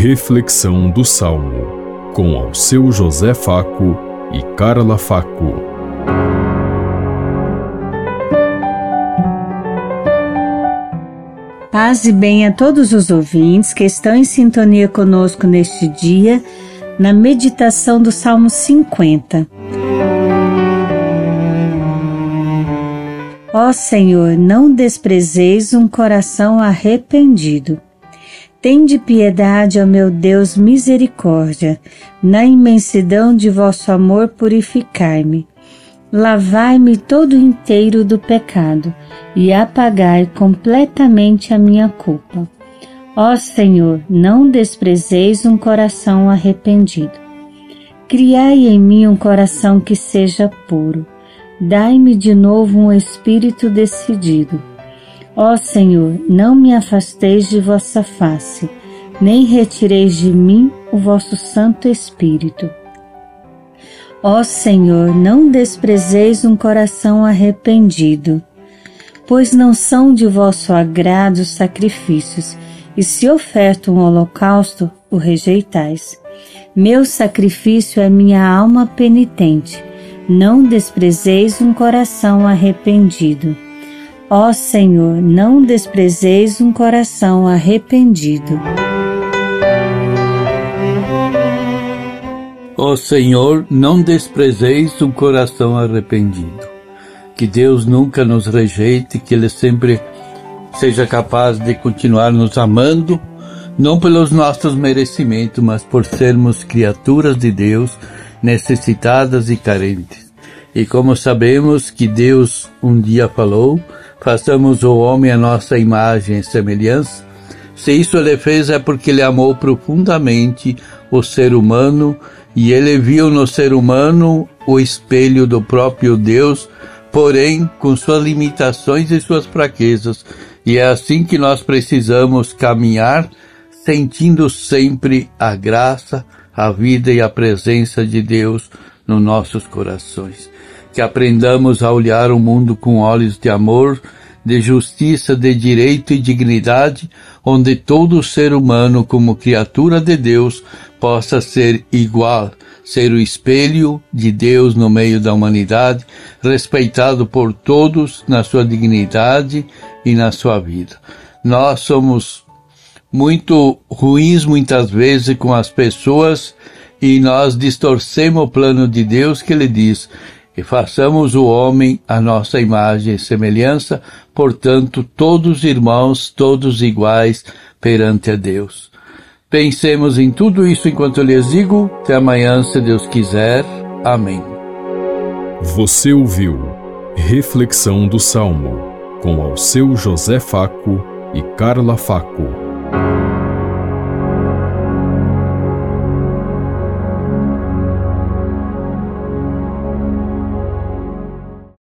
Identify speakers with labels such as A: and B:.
A: Reflexão do Salmo, com ao seu José Faco e Carla Faco.
B: Paz e bem a todos os ouvintes que estão em sintonia conosco neste dia, na meditação do Salmo 50. Ó Senhor, não desprezeis um coração arrependido. Tende piedade, ó meu Deus, misericórdia. Na imensidão de vosso amor, purificai-me. Lavai-me todo inteiro do pecado e apagai completamente a minha culpa. Ó Senhor, não desprezeis um coração arrependido. Criai em mim um coração que seja puro. Dai-me de novo um espírito decidido Ó Senhor, não me afasteis de vossa face, nem retireis de mim o vosso Santo Espírito. Ó Senhor, não desprezeis um coração arrependido, pois não são de vosso agrado os sacrifícios, e se oferta um holocausto, o rejeitais. Meu sacrifício é minha alma penitente, não desprezeis um coração arrependido. Ó Senhor, não desprezeis um coração arrependido.
C: Ó Senhor, não desprezeis um coração arrependido. Que Deus nunca nos rejeite, que Ele sempre seja capaz de continuar nos amando, não pelos nossos merecimentos, mas por sermos criaturas de Deus, necessitadas e carentes. E como sabemos que Deus um dia falou, façamos o homem a nossa imagem e semelhança. Se isso ele fez é porque ele amou profundamente o ser humano e ele viu no ser humano o espelho do próprio Deus, porém com suas limitações e suas fraquezas. E é assim que nós precisamos caminhar, sentindo sempre a graça, a vida e a presença de Deus nos nossos corações que aprendamos a olhar o mundo com olhos de amor, de justiça, de direito e dignidade, onde todo ser humano, como criatura de Deus, possa ser igual, ser o espelho de Deus no meio da humanidade, respeitado por todos na sua dignidade e na sua vida. Nós somos muito ruins muitas vezes com as pessoas e nós distorcemos o plano de Deus que ele diz: e façamos o homem a nossa imagem e semelhança, portanto, todos irmãos, todos iguais perante a Deus. Pensemos em tudo isso enquanto eu lhes digo. Até amanhã, se Deus quiser. Amém.
A: Você ouviu Reflexão do Salmo com ao seu José Faco e Carla Faco.